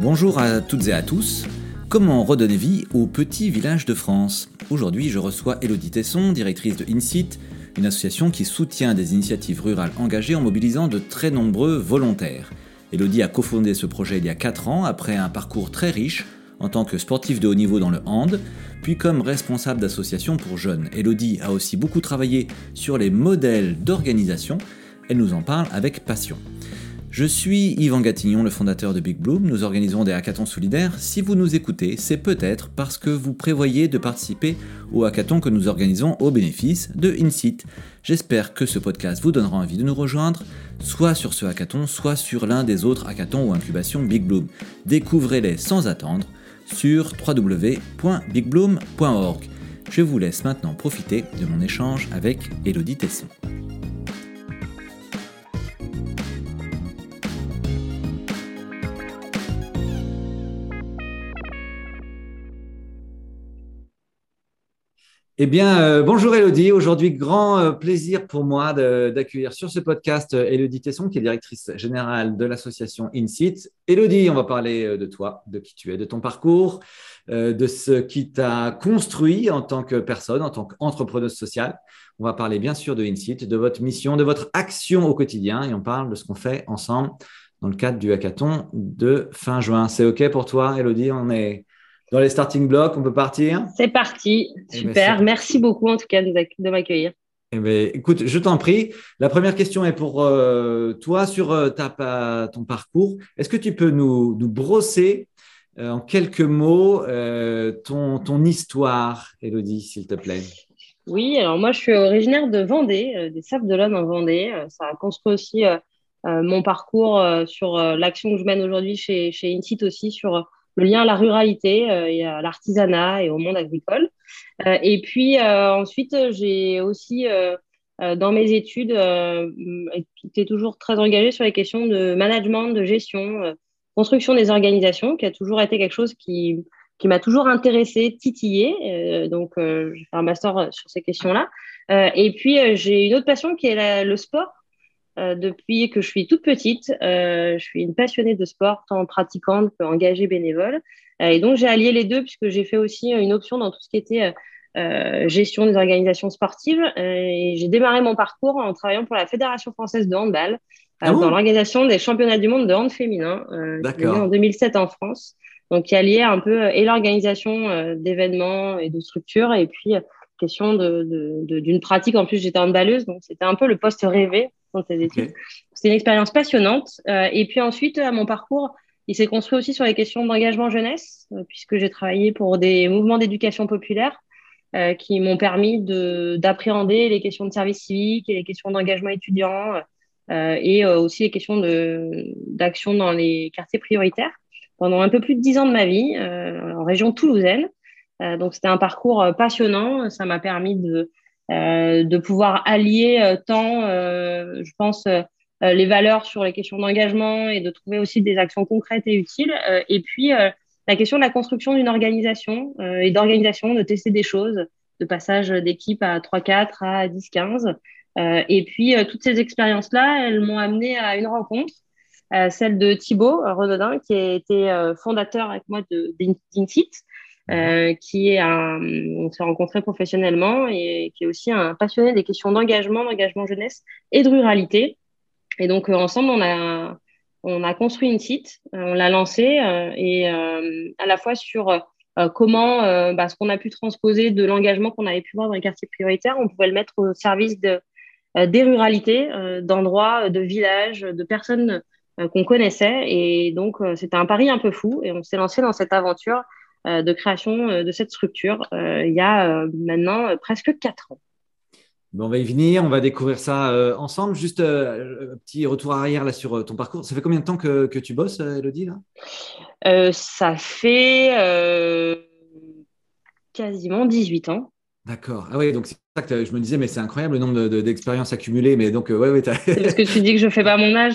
Bonjour à toutes et à tous. Comment redonner vie aux petits villages de France? Aujourd'hui, je reçois Elodie Tesson, directrice de INSIT, une association qui soutient des initiatives rurales engagées en mobilisant de très nombreux volontaires. Elodie a cofondé ce projet il y a 4 ans après un parcours très riche en tant que sportif de haut niveau dans le hand, puis comme responsable d'association pour jeunes. Elodie a aussi beaucoup travaillé sur les modèles d'organisation. Elle nous en parle avec passion. Je suis Yvan Gatignon, le fondateur de Big Bloom. Nous organisons des hackathons solidaires. Si vous nous écoutez, c'est peut-être parce que vous prévoyez de participer au hackathon que nous organisons au bénéfice de InSite. J'espère que ce podcast vous donnera envie de nous rejoindre, soit sur ce hackathon, soit sur l'un des autres hackathons ou incubations Big Bloom. Découvrez-les sans attendre sur www.bigbloom.org. Je vous laisse maintenant profiter de mon échange avec Elodie Tesson. Eh bien, euh, bonjour Elodie. Aujourd'hui, grand euh, plaisir pour moi d'accueillir sur ce podcast euh, Elodie Tesson, qui est directrice générale de l'association InSit. Elodie, on va parler de toi, de qui tu es, de ton parcours, de ce qui t'a construit en tant que personne, en tant qu'entrepreneuse sociale. On va parler bien sûr de InSit, de votre mission, de votre action au quotidien et on parle de ce qu'on fait ensemble dans le cadre du hackathon de fin juin. C'est OK pour toi, Elodie? On est dans les starting blocks, on peut partir C'est parti, eh ben, super. Merci beaucoup en tout cas de m'accueillir. Eh ben, écoute, je t'en prie. La première question est pour euh, toi sur euh, ta, ton parcours. Est-ce que tu peux nous, nous brosser euh, en quelques mots ton, ton histoire, Elodie, s'il te plaît? Oui, alors moi je suis originaire de Vendée, des Sables de l'Homme en Vendée. Ça a construit aussi mon parcours sur l'action que je mène aujourd'hui chez, chez Insit aussi, sur le lien à la ruralité euh, à l'artisanat et au monde agricole. Euh, et puis euh, ensuite, j'ai aussi dans mes études été toujours très engagée sur les questions de management, de gestion, construction des organisations, qui a toujours été quelque chose qui qui m'a toujours intéressé, titillé. donc, j'ai fait un master sur ces questions-là. et puis, j'ai une autre passion qui est le sport. Euh, depuis que je suis toute petite. Euh, je suis une passionnée de sport, tant pratiquante qu'engagée bénévole. Euh, et donc, j'ai allié les deux puisque j'ai fait aussi une option dans tout ce qui était gestion des organisations sportives. et j'ai démarré mon parcours en travaillant pour la Fédération française de handball, ah dans l'organisation des championnats du monde de hand féminin, en 2007 en France. Donc, qui alliait un peu et l'organisation d'événements et de structures, et puis question d'une de, pratique. En plus, j'étais handballeuse, donc c'était un peu le poste rêvé dans études. C'était une expérience passionnante. Euh, et puis ensuite, à mon parcours, il s'est construit aussi sur les questions d'engagement jeunesse, euh, puisque j'ai travaillé pour des mouvements d'éducation populaire euh, qui m'ont permis d'appréhender les questions de service civique et les questions d'engagement étudiant et aussi les questions d'action dans les quartiers prioritaires pendant un peu plus de dix ans de ma vie en région toulousaine. donc c'était un parcours passionnant. Ça m'a permis de euh, de pouvoir allier euh, tant, euh, je pense, les valeurs sur les questions d'engagement et de trouver aussi des actions concrètes et utiles. et puis, la question de la construction d'une organisation et d'organisation, de tester des choses, de passage d'équipe à 3-4 à 10-15. et puis, toutes ces expériences-là, elles m'ont amené à une rencontre, celle de Thibaut Renaudin, qui a été fondateur avec moi de d'Insit, euh, qui est un, on s'est rencontrés professionnellement et qui est aussi un passionné des questions d'engagement, d'engagement jeunesse et de ruralité. Et donc euh, ensemble, on a on a construit une site, euh, on l'a lancé et à la fois sur comment bah, ce qu'on a pu transposer de l'engagement qu'on avait pu voir dans les quartiers prioritaires, on pouvait le mettre au service de, des ruralités, d'endroits, de villages, de personnes qu'on connaissait. Et donc, c'était un pari un peu fou et on s'est lancé dans cette aventure de création euh, de cette structure euh, il y a maintenant presque quatre ans. on va y venir, on va découvrir ça ensemble. Juste un petit retour arrière là sur ton parcours. Ça fait combien de temps que, que tu bosses, Elodie là? Ça fait quasiment 18 ans. D'accord. Ah oui, donc c'est ça que je me disais, mais c'est incroyable le nombre d'expériences accumulées. Mais donc, ouais, ouais, c'est parce que tu dis que je ne fais pas mon âge.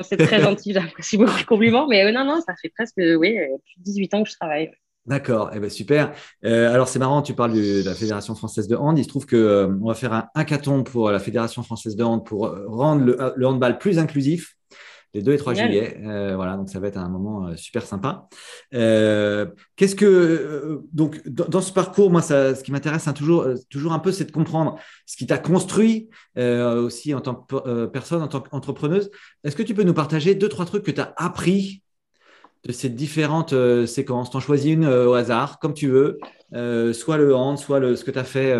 C'est très gentil, j'apprécie beaucoup le compliment. Mais non, non, ça fait presque oui, plus de 18 ans que je travaille. D'accord, eh ben super. Euh, alors c'est marrant, tu parles de la Fédération française de hand. Il se trouve que euh, on va faire un hackathon pour la Fédération française de hand pour euh, rendre le, handball plus inclusif les 2 et 3 juillet. voilà, donc ça va être un moment super sympa. Qu'est-ce que donc dans, ce parcours, moi, ça, ce qui m'intéresse hein, toujours, toujours un peu, c'est de comprendre ce qui t'a construit aussi en tant que personne, en tant qu'entrepreneuse. Est-ce que tu peux nous partager deux trois trucs que tu as appris de ces différentes euh, séquences. Tu en choisis une euh, au hasard, comme tu veux, euh, soit le hand, soit le, ce que tu as fait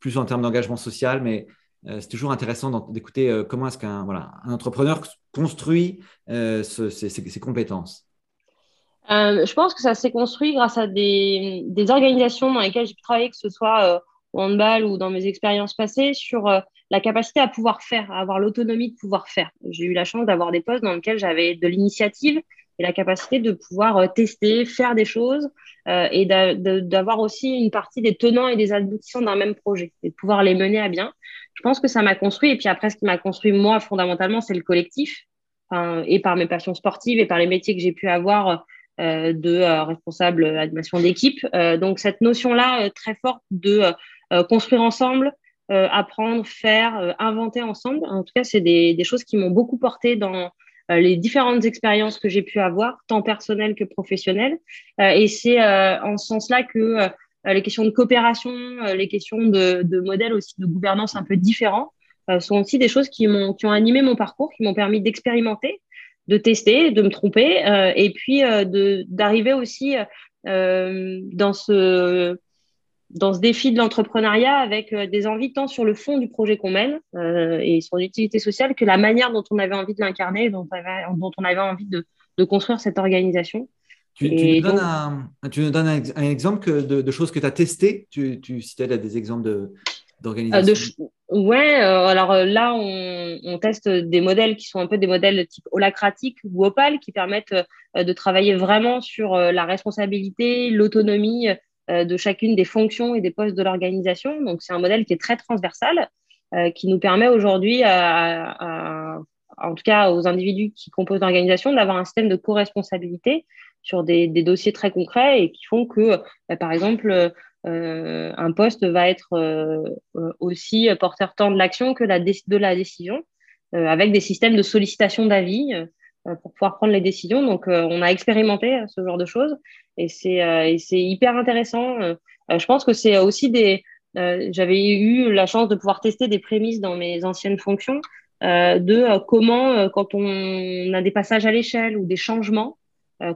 plus en termes d'engagement social, mais c'est toujours intéressant d'écouter comment est-ce qu'un voilà, un entrepreneur construit ses, compétences. je pense que ça s'est construit grâce à des, des, organisations dans lesquelles j'ai pu travailler, que ce soit au handball ou dans mes expériences passées, sur la capacité à pouvoir faire, à avoir l'autonomie de pouvoir faire. J'ai eu la chance d'avoir des postes dans lesquels j'avais de l'initiative et la capacité de pouvoir euh, tester, faire des choses euh, et d'avoir aussi une partie des tenants et des aboutissants d'un même projet et de pouvoir les mener à bien. Je pense que ça m'a construit. Et puis après, ce qui m'a construit, moi, fondamentalement, c'est le collectif. et par mes passions sportives et par les métiers que j'ai pu avoir euh, de responsable animation d'équipe. donc, cette notion-là, très forte de construire ensemble, apprendre, faire, inventer ensemble. En tout cas, c'est des, des, choses qui m'ont beaucoup porté dans, les différentes expériences que j'ai pu avoir, tant personnelles que professionnelles. Euh, et c'est euh, en ce sens-là que les questions de coopération, les questions de, de modèles aussi de gouvernance un peu différents sont aussi des choses qui m'ont qui ont animé mon parcours, qui m'ont permis d'expérimenter, de tester, de me tromper, et puis de d'arriver aussi dans ce dans ce défi de l'entrepreneuriat avec euh, des envies tant sur le fond du projet qu'on mène euh, et son utilité sociale que la manière dont on avait envie de l'incarner, dont, dont, on avait envie de, de construire cette organisation. Tu, tu, nous, donnes un, tu, nous donnes un, exemple de, de, choses que tu as testées tu, tu citais des exemples d'organisation euh, Ouais, alors là, on, on, teste des modèles qui sont un peu des modèles type holacratique ou opal qui permettent de travailler vraiment sur la responsabilité, l'autonomie euh, de chacune des fonctions et des postes de l'organisation. Donc, c'est un modèle qui est très transversal, euh, qui nous permet aujourd'hui, en tout cas aux individus qui composent l'organisation, d'avoir un système de co-responsabilité sur des, dossiers très concrets et qui font que, bah, par exemple, euh, un poste va être aussi porteur tant de l'action que la de la décision, avec des systèmes de sollicitation d'avis euh, pour pouvoir prendre les décisions. Donc, euh, on a expérimenté euh, ce genre de choses et c'est hyper intéressant. je pense que c'est aussi des. J'avais eu la chance de pouvoir tester des prémices dans mes anciennes fonctions de comment, quand on a des passages à l'échelle ou des changements,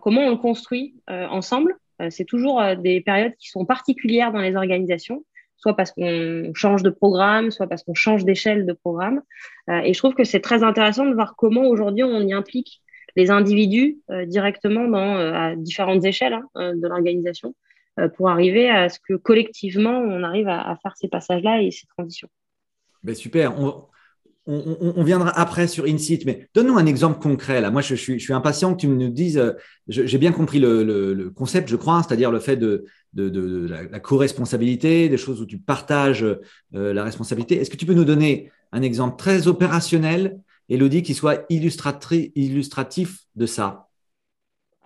comment on le construit ensemble. c'est toujours des périodes qui sont particulières dans les organisations soit parce qu'on change de programme, soit parce qu'on change d'échelle de programme. Euh, et je trouve que c'est très intéressant de voir comment aujourd'hui on y implique les individus euh, directement dans, euh, à différentes échelles hein, de l'organisation pour arriver à ce que collectivement on arrive à, faire ces passages-là et ces transitions. Ben super. On, viendra après sur InSite, mais donne-nous un exemple concret. Là. Moi, je, suis, impatient que tu nous dises, euh, j'ai bien compris le, concept, je crois, c'est-à-dire le fait de, la, co-responsabilité, des choses où tu partages euh, la responsabilité. Est-ce que tu peux nous donner un exemple très opérationnel, Elodie, qui soit illustratif de ça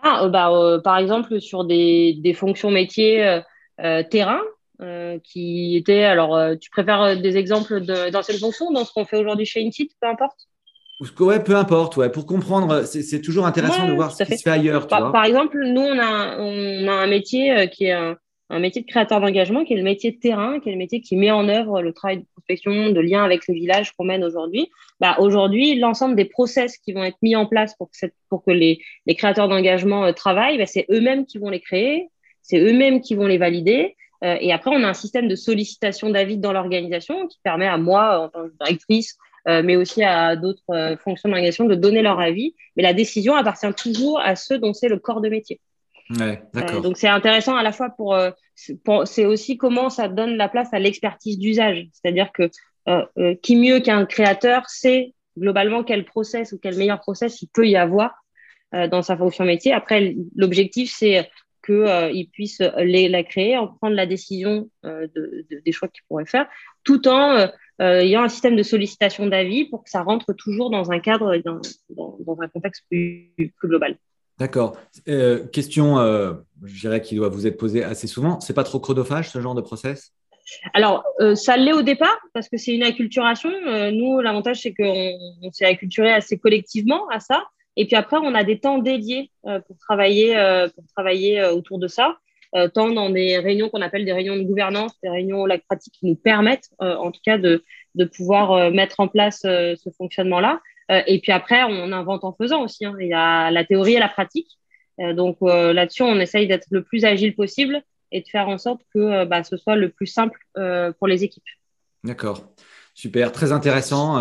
ah, euh, bah, Par exemple, sur des, des fonctions métiers terrain, euh, qui était alors euh, tu préfères euh, des exemples d'anciennes fonctions dans ce qu'on fait aujourd'hui chez Intit, peu importe? Ouais, peu importe. Ouais. Pour comprendre, c'est toujours intéressant de voir ce qui se fait ailleurs. par, par, exemple, nous, on a, on a un métier qui est un, un métier de créateur d'engagement, qui est le métier de terrain, qui est le métier qui met en œuvre le travail de prospection, de lien avec le village qu'on mène aujourd'hui. Bah, aujourd'hui, l'ensemble des process qui vont être mis en place pour que, les, créateurs d'engagement travaillent, bah, c'est eux-mêmes qui vont les créer, c'est eux-mêmes qui vont les valider. Euh, et après, on a un système de sollicitation d'avis dans l'organisation qui permet à moi, en tant que directrice, euh, mais aussi à d'autres euh, fonctions de de donner leur avis. Mais la décision appartient toujours à ceux dont c'est le corps de métier. Ouais, d'accord. donc c'est intéressant à la fois pour, c'est aussi comment ça donne la place à l'expertise d'usage. C'est-à-dire que qui mieux qu'un créateur sait globalement quel process ou quel meilleur process il peut y avoir dans sa fonction métier. Après, l'objectif, c'est qu'ils euh, puissent les, la créer, en prendre la décision euh, de, des choix qu'ils pourraient faire, tout en euh, ayant un système de sollicitation d'avis pour que ça rentre toujours dans un cadre dans, dans, un contexte plus, plus global. D'accord. Euh, question, euh, je dirais, qui doit vous être posée assez souvent. C'est pas trop chronophage ce genre de process? Alors, euh, ça l'est au départ parce que c'est une acculturation. nous, l'avantage, c'est qu'on s'est acculturé assez collectivement à ça. Et puis après, on a des temps dédiés pour travailler, pour travailler autour de ça, tant dans des réunions qu'on appelle des réunions de gouvernance, des réunions lac pratique qui nous permettent, en tout cas, de, de pouvoir mettre en place ce fonctionnement-là, euh, et puis après, on invente en faisant aussi. Hein. Il y a la théorie et la pratique. Euh, donc euh, là-dessus, on essaye d'être le plus agile possible et de faire en sorte que bah, ce soit le plus simple pour les équipes. D'accord. Super, très intéressant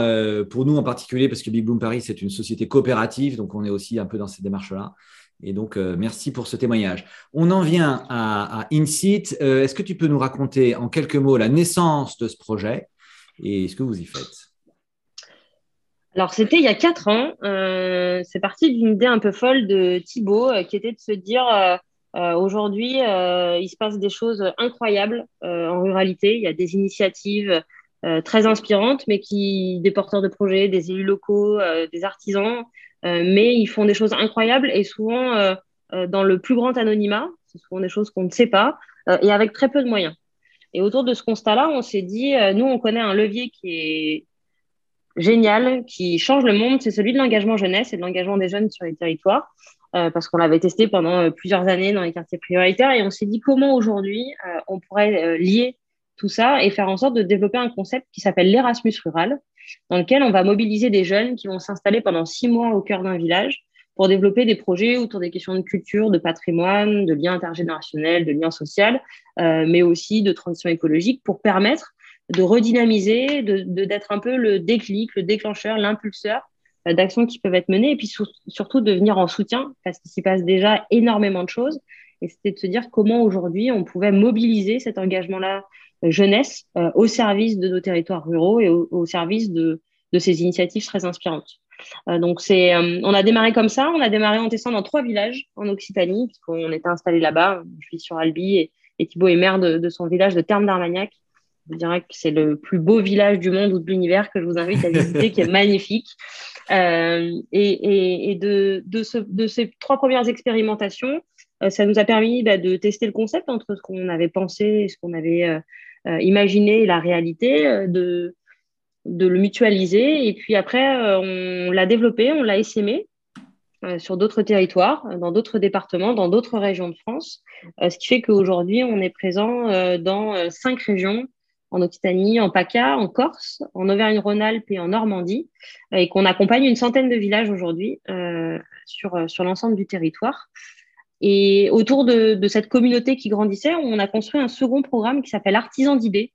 pour nous en particulier parce que Big Bloom Paris, c'est une société coopérative, donc on est aussi un peu dans ces démarches-là. Et donc, merci pour ce témoignage. On en vient à, à InSeat. Est-ce que tu peux nous raconter en quelques mots la naissance de ce projet et ce que vous y faites? Alors, c'était il y a quatre ans. Euh, c'est parti d'une idée un peu folle de Thibaut, euh, qui était de se dire euh, aujourd'hui, il se passe des choses incroyables en ruralité. Il y a des initiatives très inspirantes, mais qui des porteurs de projets, des élus locaux, des artisans, mais ils font des choses incroyables et souvent dans le plus grand anonymat. Ce sont des choses qu'on ne sait pas et avec très peu de moyens. Et autour de ce constat-là, on s'est dit, nous, on connaît un levier qui est génial qui change le monde, c'est celui de l'engagement jeunesse et de l'engagement des jeunes sur les territoires, euh, parce qu'on l'avait testé pendant euh, plusieurs années dans les quartiers prioritaires et on s'est dit comment aujourd'hui euh, on pourrait lier tout ça et faire en sorte de développer un concept qui s'appelle l'Erasmus rural, dans lequel on va mobiliser des jeunes qui vont s'installer pendant six mois au cœur d'un village pour développer des projets autour des questions de culture, de patrimoine, de liens intergénérationnels, de liens sociaux, mais aussi de transition écologique pour permettre de redynamiser, de, d'être un peu le déclic, le déclencheur, l'impulseur euh, d'actions qui peuvent être menées et puis surtout de venir en soutien parce qu'il s'y passe déjà énormément de choses. Et c'était de se dire comment aujourd'hui on pouvait mobiliser cet engagement-là euh, jeunesse euh, au service de nos territoires ruraux et au, service de, de, ces initiatives très inspirantes. donc c'est, on a démarré comme ça. On a démarré en testant dans trois villages en Occitanie puisqu'on était installé là-bas. Je suis sur Albi et, Thibaut est maire de, de son village de Terme d'Armagnac je dirais que c'est le plus beau village du monde ou de l'univers que je vous invite à visiter, qui est magnifique. Euh, et, et, de, de, ce, de, ces trois premières expérimentations, euh, ça nous a permis bah, de tester le concept entre ce qu'on avait pensé et ce qu'on avait euh imaginé et la réalité, de, de le mutualiser. Et puis après, on l'a développé, on l'a essaimé sur d'autres territoires, dans d'autres départements, dans d'autres régions de France, ce qui fait qu'aujourd'hui, on est présent dans cinq régions en Occitanie, en PACA, en Corse, en Auvergne-Rhône-Alpes et en Normandie, euh, et qu'on accompagne une centaine de villages aujourd'hui euh, sur, euh, sur l'ensemble du territoire. Et autour de, cette communauté qui grandissait, on a construit un second programme qui s'appelle Artisan d'idées,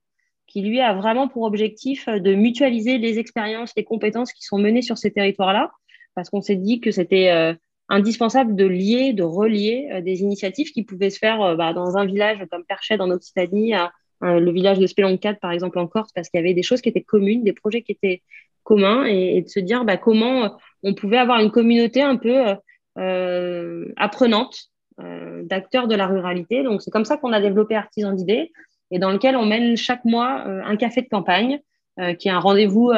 qui lui a vraiment pour objectif de mutualiser les expériences, les compétences qui sont menées sur ces territoires-là, parce qu'on s'est dit que c'était indispensable de lier, de relier des initiatives qui pouvaient se faire bah, dans un village comme Perchet en Occitanie, à, le village de Speloncat, par exemple, en Corse, parce qu'il y avait des choses qui étaient communes, des projets qui étaient communs, et, de se dire bah, comment euh, on pouvait avoir une communauté un peu euh, apprenante d'acteurs de la ruralité. Donc, c'est comme ça qu'on a développé Artisan d'idées, et dans lequel on mène chaque mois un café de campagne, qui est un rendez-vous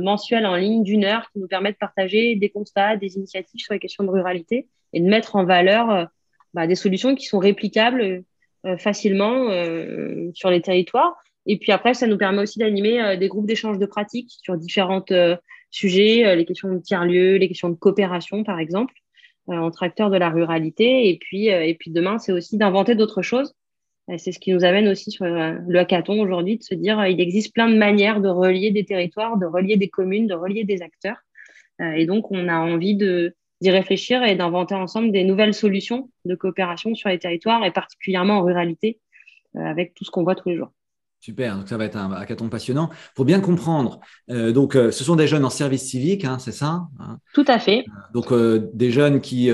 mensuel en ligne d'une heure qui nous permet de partager des constats, des initiatives sur les questions de ruralité et de mettre en valeur bah, des solutions qui sont réplicables euh, facilement euh, sur les territoires. Et puis après, ça nous permet aussi d'animer euh, des groupes d'échange de pratiques sur différents sujets, les questions de tiers-lieux, les questions de coopération, par exemple, entre acteurs de la ruralité. Et puis, et puis demain, c'est aussi d'inventer d'autres choses. C'est ce qui nous amène aussi sur le hackathon aujourd'hui, de se dire il existe plein de manières de relier des territoires, de relier des communes, de relier des acteurs. Et donc, on a envie de, d'y réfléchir et d'inventer ensemble des nouvelles solutions de coopération sur les territoires et particulièrement en ruralité euh, avec tout ce qu'on voit tous les jours. Super, donc ça va être un hackathon passionnant. Pour bien comprendre, euh, donc euh, ce sont des jeunes en service civique, hein, c'est ça hein? Tout à fait. donc des jeunes qui,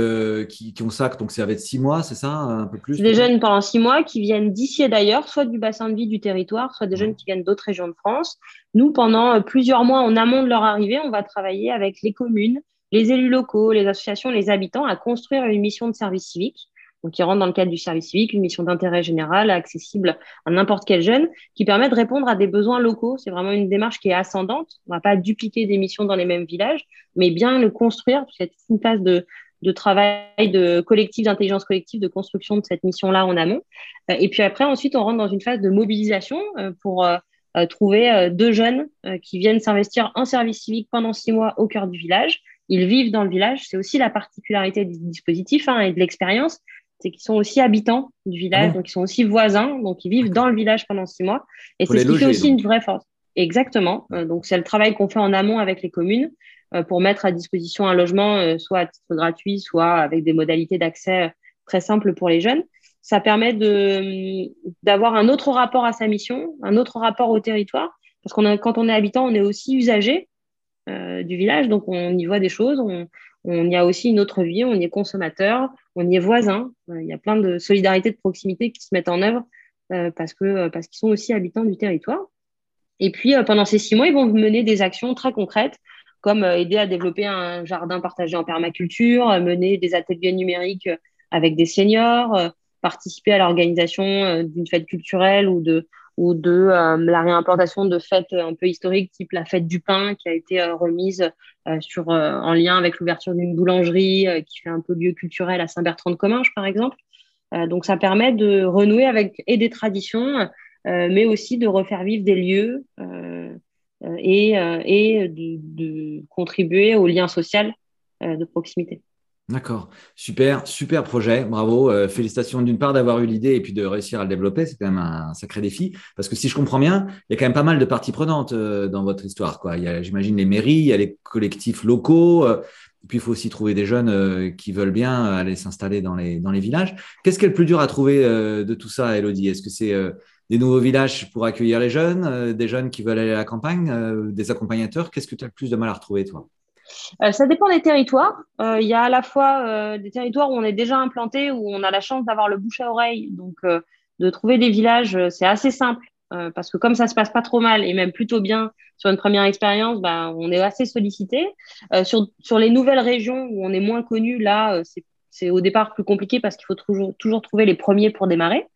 qui, qui, ont ça, donc ça va être six mois, c'est ça Un peu plus? Des jeunes pendant six mois qui viennent d'ici et d'ailleurs, soit du bassin de vie du territoire, soit des jeunes qui viennent d'autres régions de France. Nous, pendant plusieurs mois en amont de leur arrivée, on va travailler avec les communes, les élus locaux, les associations, les habitants à construire une mission de service civique, donc qui rentre dans le cadre du service civique, une mission d'intérêt général accessible à n'importe quel jeune, qui permet de répondre à des besoins locaux. C'est vraiment une démarche qui est ascendante. On ne va pas dupliquer des missions dans les mêmes villages, mais bien le construire, a une phase de, travail de collectif, d'intelligence collective, de construction de cette mission-là en amont. et puis après, ensuite, on rentre dans une phase de mobilisation pour trouver deux jeunes qui viennent s'investir en service civique pendant six mois au cœur du village. Ils vivent dans le village. C'est aussi la particularité du dispositif hein, et de l'expérience c'est qu'ils sont aussi habitants du village, ah donc ils sont aussi voisins, donc ils vivent dans le village pendant six mois. Et c'est ce qui fait aussi une vraie force. Exactement. Euh, donc c'est le travail qu'on fait en amont avec les communes euh, pour mettre à disposition un logement, euh, soit à titre gratuit, soit avec des modalités d'accès très simples pour les jeunes. Ça permet de d'avoir un autre rapport à sa mission, un autre rapport au territoire, parce qu'on quand on est habitant, on est aussi usager du village, donc on y voit des choses, on, y a aussi une autre vie, on y est consommateur, on y est voisin. Il y a plein de solidarités de proximité qui se mettent en œuvre parce que parce qu'ils sont aussi habitants du territoire. Et puis, euh, pendant ces six mois, ils vont mener des actions très concrètes, comme euh, aider à développer un jardin partagé en permaculture, euh, mener des ateliers numériques avec des seniors, participer à l'organisation d'une fête culturelle ou de, ou de la réimplantation de fêtes un peu historiques, type la fête du pain, qui a été remise sur, en lien avec l'ouverture d'une boulangerie qui fait un peu lieu culturel à Saint-Bertrand-de-Comminges, par exemple. donc, ça permet de renouer avec et des traditions euh, mais aussi de refaire vivre des lieux euh, euh, et, et de, de, contribuer au lien social de proximité. D'accord, super, super projet, bravo. félicitations d'une part d'avoir eu l'idée et puis de réussir à le développer, c'est quand même un sacré défi. Parce que si je comprends bien, il y a quand même pas mal de parties prenantes dans votre histoire. Quoi. Il y a, j'imagine, les mairies, il y a les collectifs locaux, et puis il faut aussi trouver des jeunes qui veulent bien aller s'installer dans les, dans les villages. Qu'est-ce qui est le plus dur à trouver de tout ça, Elodie? Est-ce que c'est des nouveaux villages pour accueillir les jeunes, euh, des jeunes qui veulent aller à la campagne, euh, des accompagnateurs? Qu'est-ce que tu as le plus de mal à retrouver, toi? Euh, ça dépend des territoires. Il y a à la fois des territoires où on est déjà implanté, où on a la chance d'avoir le bouche à oreille. Donc, de trouver des villages, c'est assez simple. parce que comme ça se passe pas trop mal et même plutôt bien sur une première expérience, bah, on est assez sollicité. sur, sur les nouvelles régions où on est moins connu, là, c'est au départ plus compliqué parce qu'il faut toujours, toujours trouver les premiers pour démarrer.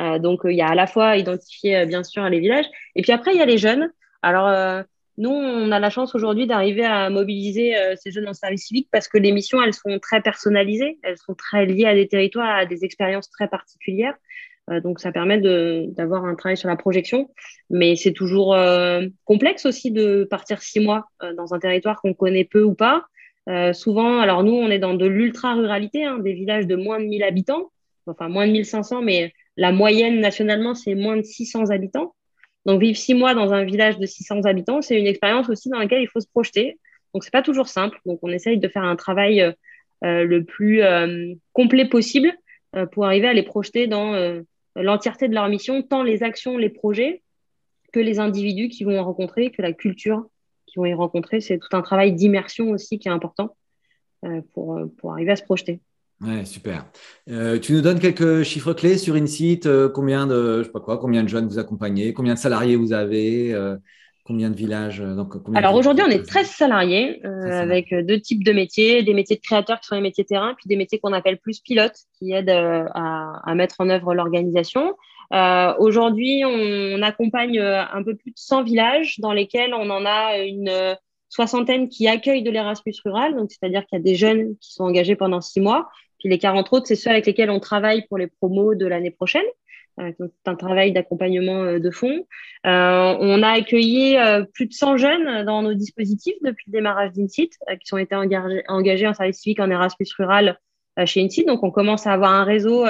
Euh, donc, euh, il y a à la fois identifier, euh, bien sûr, les villages. Et puis après, il y a les jeunes. Alors, nous, on a la chance aujourd'hui d'arriver à mobiliser ces jeunes en service civique parce que les missions, elles sont très personnalisées, elles sont très liées à des territoires, à des expériences très particulières. donc, ça permet d'avoir un travail sur la projection. Mais c'est toujours complexe aussi de partir six mois dans un territoire qu'on connaît peu ou pas. souvent, alors nous, on est dans de l'ultra-ruralité, hein, des villages de moins de 1000 habitants, enfin moins de 1500, mais la moyenne nationalement, c'est moins de 600 habitants. Donc, vivre six mois dans un village de 600 habitants, c'est une expérience aussi dans laquelle il faut se projeter. Donc, c'est pas toujours simple. Donc, on essaye de faire un travail euh, euh, le plus euh, complet possible pour arriver à les projeter dans l'entièreté de leur mission, tant les actions, les projets, que les individus qui vont y rencontrer, que la culture qui vont y rencontrer. C'est tout un travail d'immersion aussi qui est important pour, pour arriver à se projeter. Ouais, super. Euh, tu nous donnes quelques chiffres clés sur InSite, euh, combien de, je sais pas quoi, combien de jeunes vous accompagnez, combien de salariés vous avez, euh, combien de villages donc, Alors aujourd'hui, on est 13 salariés avec deux types de métiers, des métiers de créateurs qui sont les métiers terrain, puis des métiers qu'on appelle plus pilotes qui aident à, à mettre en œuvre l'organisation. aujourd'hui, on, on, accompagne un peu plus de 100 villages dans lesquels on en a une soixantaine qui accueillent de l'Erasmus rural, donc c'est-à-dire qu'il y a des jeunes qui sont engagés pendant six mois, puis les 40 autres, c'est ceux avec lesquels on travaille pour les promos de l'année prochaine. Euh, c'est un travail d'accompagnement euh, de fond. Euh, on a accueilli plus de 100 jeunes dans nos dispositifs depuis le démarrage d'Insit, qui ont été engagés, en service civique en Erasmus rural chez Insit. Donc, on commence à avoir un réseau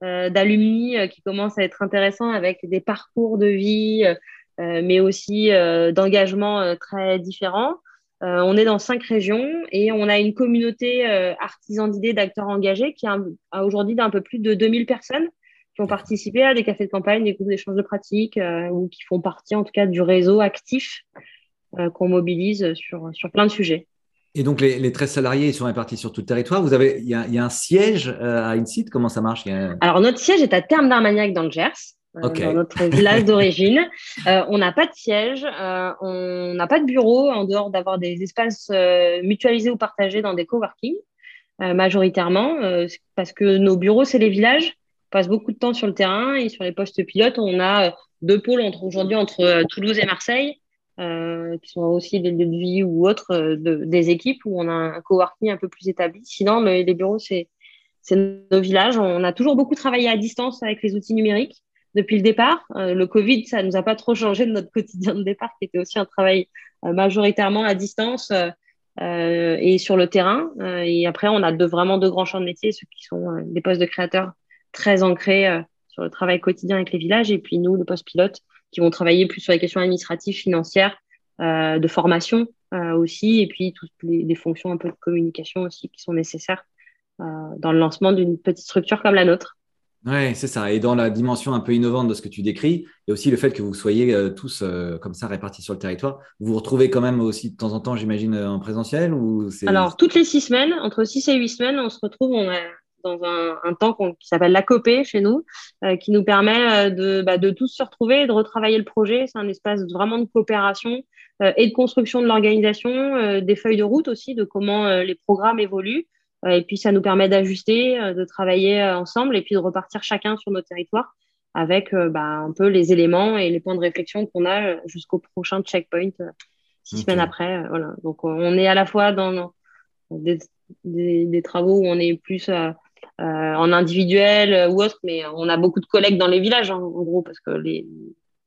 d'alumni qui commence à être intéressant avec des parcours de vie, mais aussi d'engagement très différents. Euh, on est dans cinq régions et on a une communauté euh, artisan d'idées d'acteurs engagés qui a, aujourd'hui d'un peu plus de 2000 personnes qui ont participé à des cafés de campagne, des groupes d'échange de pratiques euh, ou qui font partie en tout cas du réseau actif qu'on mobilise sur, sur plein de sujets. Et donc, les, les 13 salariés ils sont répartis sur tout le territoire. Vous avez, il y, a, un siège à InSite. Comment ça marche? Alors, notre siège est à Terme d'Armagnac dans le Gers. Euh, dans notre village d'origine. Euh, on n'a pas de siège, euh, on n'a pas de bureau en dehors d'avoir des espaces mutualisés ou partagés dans des coworking, majoritairement, parce que nos bureaux, c'est les villages. On passe beaucoup de temps sur le terrain et sur les postes pilotes, on a deux pôles aujourd'hui entre Toulouse et Marseille. qui sont aussi des lieux de vie ou autres des équipes où on a un coworking un peu plus établi. Sinon, les bureaux, c'est nos villages. On a toujours beaucoup travaillé à distance avec les outils numériques depuis le départ. le Covid, ça nous a pas trop changé de notre quotidien de départ, qui était aussi un travail majoritairement à distance euh, et sur le terrain. Euh, et après, on a vraiment deux grands champs de métier, ceux qui sont euh, des postes de créateurs très ancrés sur le travail quotidien avec les villages, et puis nous, le poste pilote, qui vont travailler plus sur les questions administratives, financières, de formation aussi, et puis toutes les, fonctions un peu de communication aussi qui sont nécessaires dans le lancement d'une petite structure comme la nôtre. Oui, c'est ça. Et dans la dimension un peu innovante de ce que tu décris, il y a aussi le fait que vous soyez euh, tous euh, comme ça répartis sur le territoire. Vous vous retrouvez quand même aussi de temps en temps, j'imagine, euh, en présentiel ou Alors, toutes les six semaines, entre six et huit semaines, on se retrouve dans un, temps qui s'appelle la COPé chez nous, qui nous permet de, bah, de tous se retrouver et de retravailler le projet. C'est un espace vraiment de coopération et de construction de l'organisation, des feuilles de route aussi, de comment les programmes évoluent. Euh, et puis, ça nous permet d'ajuster, euh, de travailler euh, ensemble et puis de repartir chacun sur notre territoire avec bah, un peu les éléments et les points de réflexion qu'on a jusqu'au prochain checkpoint six semaines après. voilà. Donc, on est à la fois dans des, des, travaux où on est plus en individuel ou autre, mais on a beaucoup de collègues dans les villages, hein, en gros, parce que les,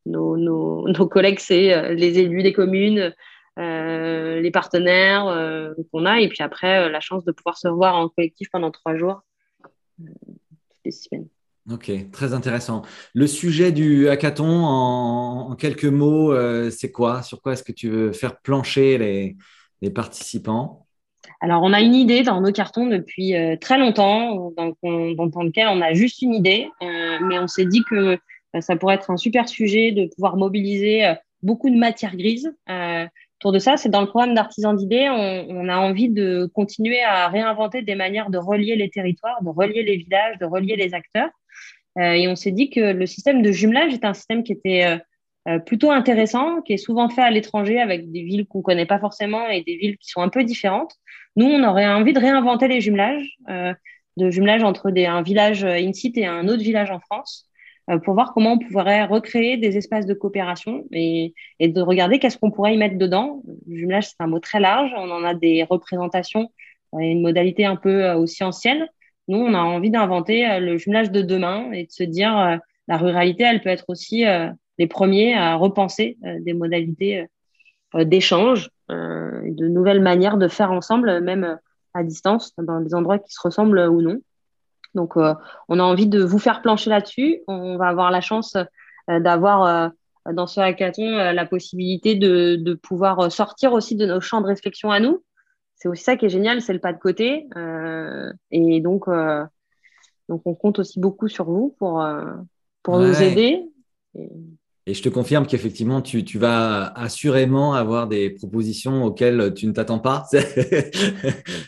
nos, nos, nos collègues, c'est les élus des communes, euh, les partenaires euh, qu'on a, et puis après, euh, la chance de pouvoir se voir en collectif pendant trois jours, toutes les semaines. Ok, très intéressant. Le sujet du hackathon, en, quelques mots, c'est quoi? Sur quoi est-ce que tu veux faire plancher les, les participants? Alors, on a une idée dans nos cartons depuis très longtemps, dans, dans, dans, lequel on a juste une idée, mais on s'est dit que ça pourrait être un super sujet de pouvoir mobiliser beaucoup de matières grises de ça, c'est dans le programme d'artisans d'idées, on, a envie de continuer à réinventer des manières de relier les territoires, de relier les villages, de relier les acteurs. Euh, et on s'est dit que le système de jumelage est un système qui était euh, euh, plutôt intéressant, qui est souvent fait à l'étranger avec des villes qu'on connaît pas forcément et des villes qui sont un peu différentes. Nous, on aurait envie de réinventer les jumelages, de jumelage entre un village in-site et un autre village en France. Euh, pour voir comment on pourrait recréer des espaces de coopération et, et de regarder qu'est-ce qu'on pourrait y mettre dedans. Le jumelage, c'est un mot très large. On en a des représentations et une modalité un peu euh, aussi ancienne. Nous, on a envie d'inventer euh, le jumelage de demain et de se dire la ruralité, elle peut être aussi les premiers à repenser des modalités d'échange, de nouvelles manières de faire ensemble, même à distance, dans des endroits qui se ressemblent ou non. Donc, euh, on a envie de vous faire plancher là-dessus. On va avoir la chance euh, d'avoir euh, dans ce hackathon la possibilité de, pouvoir sortir aussi de nos champs de réflexion à nous. C'est aussi ça qui est génial, c'est le pas de côté. et donc, donc, on compte aussi beaucoup sur vous pour, pour nous aider. Et je te confirme qu'effectivement, tu, tu, vas assurément avoir des propositions auxquelles tu ne t'attends pas.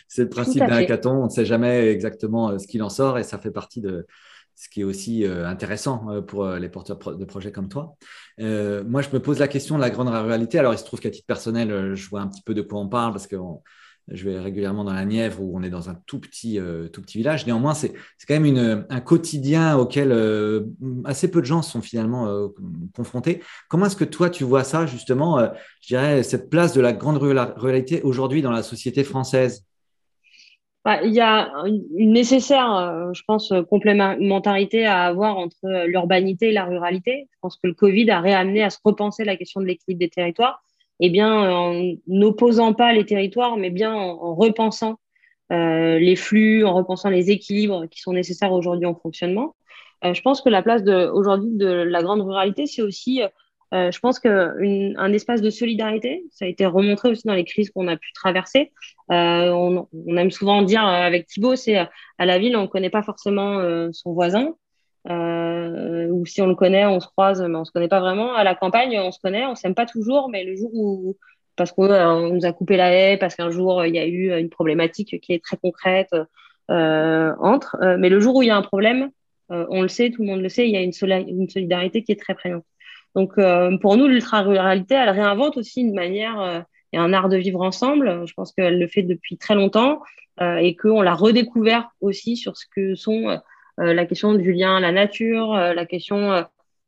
C'est le principe d'un hackathon. On ne sait jamais exactement euh, ce qu'il en sort et ça fait partie de ce qui est aussi euh, intéressant euh, pour les porteurs de projets comme toi. moi, je me pose la question de la grande ruralité. Alors, il se trouve qu'à titre personnel, je vois un petit peu de quoi on parle parce que je vais régulièrement dans la Nièvre où on est dans un tout petit, euh, tout petit village. Néanmoins, c'est quand même une, un quotidien auquel euh, assez peu de gens sont finalement euh, confrontés. Comment est-ce que toi, tu vois ça, justement, je dirais, cette place de la grande ruralité aujourd'hui dans la société française? Bah, il y a une nécessaire, je pense, complémentarité à avoir entre l'urbanité et la ruralité. Je pense que le Covid a réamené à se repenser la question de l'équilibre des territoires eh bien, en n'opposant pas les territoires, mais bien en, repensant euh, les flux, en repensant les équilibres qui sont nécessaires aujourd'hui en fonctionnement. Euh, je pense que la place aujourd'hui de la grande ruralité, c'est aussi, euh, je pense qu'un espace de solidarité. Ça a été remontré aussi dans les crises qu'on a pu traverser. On, on, aime souvent dire avec Thibault, c'est à la ville, on ne connaît pas forcément son voisin. Euh, ou si on le connaît, on se croise, mais on se connaît pas vraiment. À la campagne, on se connaît, on s'aime pas toujours, mais le jour où, parce qu'on euh, nous a coupé la haie, parce qu'un jour il y a eu une problématique qui est très concrète euh, entre, euh, mais le jour où il y a un problème, euh, on le sait, tout le monde le sait, il y a une, solidarité qui est très présente. Donc pour nous, l'ultra-ruralité, elle réinvente aussi une manière et un art de vivre ensemble. Je pense qu'elle le fait depuis très longtemps et qu'on l'a redécouvert aussi sur ce que sont euh, la question du lien à la nature, euh, la question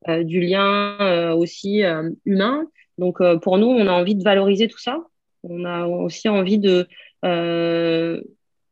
du lien aussi humain. Donc pour nous, on a envie de valoriser tout ça. On a aussi envie de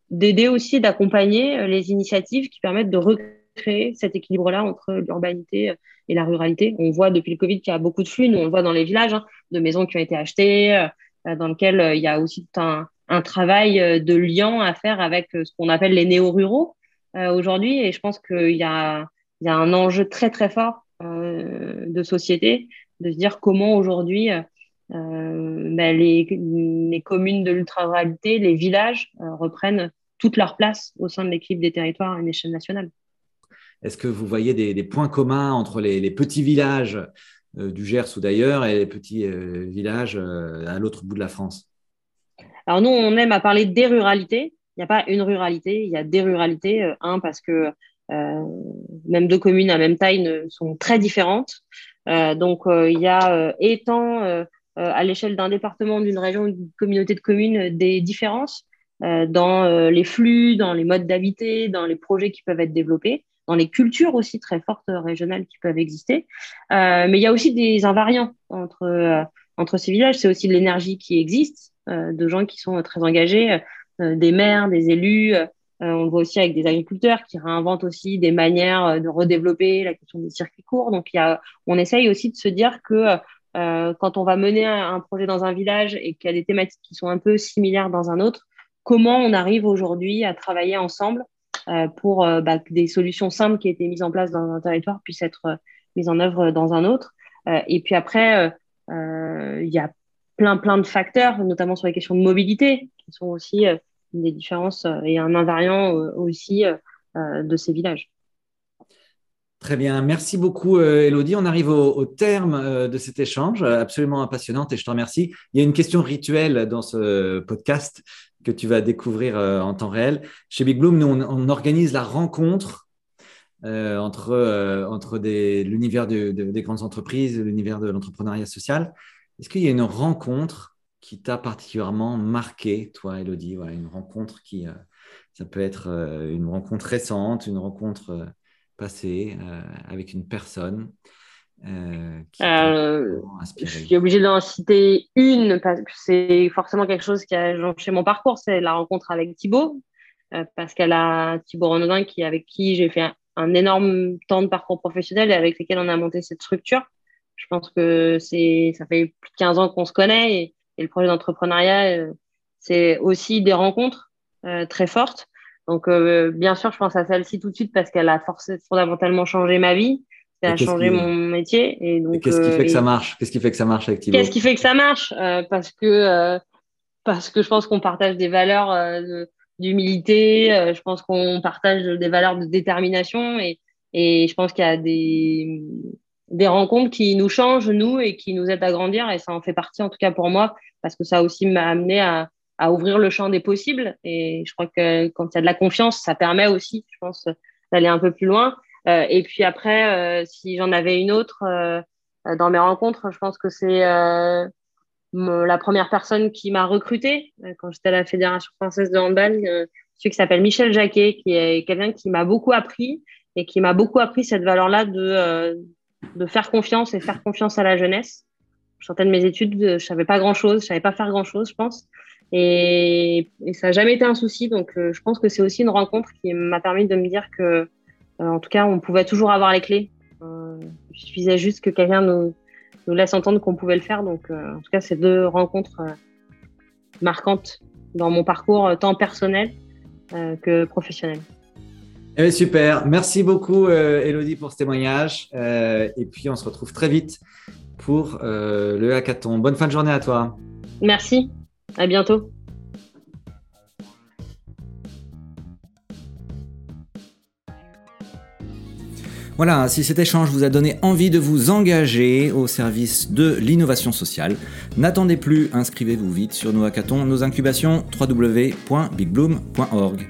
d'aider aussi, d'accompagner les initiatives qui permettent de recréer cet équilibre-là entre l'urbanité et la ruralité. On voit depuis le Covid qu'il y a beaucoup de flux. Nous, on le voit dans les villages, hein, de maisons qui ont été achetées, dans lesquelles il y a aussi un, travail euh, de lien à faire avec euh, ce qu'on appelle les néo-ruraux euh, aujourd'hui. Et je pense qu'il y a, il y a un enjeu très, très fort de société de se dire comment aujourd'hui ben, les, les, communes de l'ultra-ruralité, les villages reprennent toute leur place au sein de l'équipe des territoires à une échelle nationale. Est-ce que vous voyez des, des points communs entre les, les petits villages du Gers ou d'ailleurs et les petits villages à l'autre bout de la France? Alors nous, on aime à parler des ruralités. Il n'y a pas une ruralité, il y a des ruralités. Euh, un, parce que euh, même deux communes à même taille ne, sont très différentes. Euh, donc il y a étant à l'échelle d'un département, d'une région, d'une communauté de communes, des différences dans les flux, dans les modes d'habiter, dans les projets qui peuvent être développés dans les cultures aussi très fortes régionales qui peuvent exister. Euh, mais il y a aussi des invariants entre, entre ces villages. C'est aussi de l'énergie qui existe. Euh, de gens qui sont très engagés, euh, des maires, des élus. Euh, on le voit aussi avec des agriculteurs qui réinventent aussi des manières de redévelopper la question des circuits courts. Donc, il y a, on essaye aussi de se dire que quand on va mener un, projet dans un village et qu'il y a des thématiques qui sont un peu similaires dans un autre, comment on arrive aujourd'hui à travailler ensemble pour bah, que des solutions simples qui étaient mises en place dans un territoire puissent être mises en œuvre dans un autre. et puis après, il y a plein, plein de facteurs, notamment sur les questions de mobilité, qui sont aussi euh, des différences euh, et un invariant euh, aussi de ces villages. Très bien, merci beaucoup Elodie. On arrive au, terme de cet échange absolument passionnant et je te remercie. Il y a une question rituelle dans ce podcast que tu vas découvrir en temps réel. Chez Big Bloom, nous, on, organise la rencontre entre, entre l'univers des grandes entreprises, l'univers de l'entrepreneuriat social est-ce qu'il y a une rencontre qui t'a particulièrement marqué, toi, Elodie? Une rencontre qui, euh, ça peut être euh, une rencontre récente, une rencontre euh, passée avec une personne qui euh, Je suis obligée d'en citer une parce que c'est forcément quelque chose qui a changé mon parcours, c'est la rencontre avec Thibaut, parce qu'elle a. Thibaut Renaudin qui, avec qui j'ai fait un, un, énorme temps de parcours professionnel et avec lequel on a monté cette structure. Je pense que c'est, ça fait plus de 15 ans qu'on se connaît et, le projet d'entrepreneuriat, euh, c'est aussi des rencontres euh, très fortes. Donc, euh, bien sûr, je pense à celle-ci tout de suite parce qu'elle a forcément fondamentalement changé ma vie. Elle a changé mon métier. Et donc, qu'est-ce qui fait que ça marche? Qu'est-ce qui fait que ça marche avec Qu'est-ce qui fait que ça marche? Parce que parce que je pense qu'on partage des valeurs d'humilité. je pense qu'on partage des valeurs de détermination et et je pense qu'il y a des des rencontres qui nous changent, nous, et qui nous aident à grandir. Et ça en fait partie, en tout cas pour moi, parce que ça aussi m'a amené à, à, ouvrir le champ des possibles. Et je crois que quand il y a de la confiance, ça permet aussi, je pense, d'aller un peu plus loin. Euh, et puis après, euh, si j'en avais une autre euh, dans mes rencontres, je pense que c'est euh, la première personne qui m'a recruté quand j'étais à la Fédération française de handball, celui qui s'appelle Michel Jacquet, qui est quelqu'un qui m'a beaucoup appris et qui m'a beaucoup appris cette valeur-là de de faire confiance et faire confiance à la jeunesse. Je sortais de mes études, je savais pas grand chose, je savais pas faire grand chose, je pense. Et, ça n'a jamais été un souci. Donc, euh, je pense que c'est aussi une rencontre qui m'a permis de me dire que, euh, en tout cas, on pouvait toujours avoir les clés. Euh, il suffisait juste que quelqu'un nous, nous laisse entendre qu'on pouvait le faire. Donc, en tout cas, c'est deux rencontres marquantes dans mon parcours, tant personnel que professionnel. Eh super. Merci beaucoup, euh, Elodie, pour ce témoignage. Euh, et puis, on se retrouve très vite pour euh, le hackathon. Bonne fin de journée à toi. Merci. À bientôt. Voilà, si cet échange vous a donné envie de vous engager au service de l'innovation sociale, n'attendez plus, inscrivez-vous vite sur nos hackathons, nos incubations www.bigbloom.org.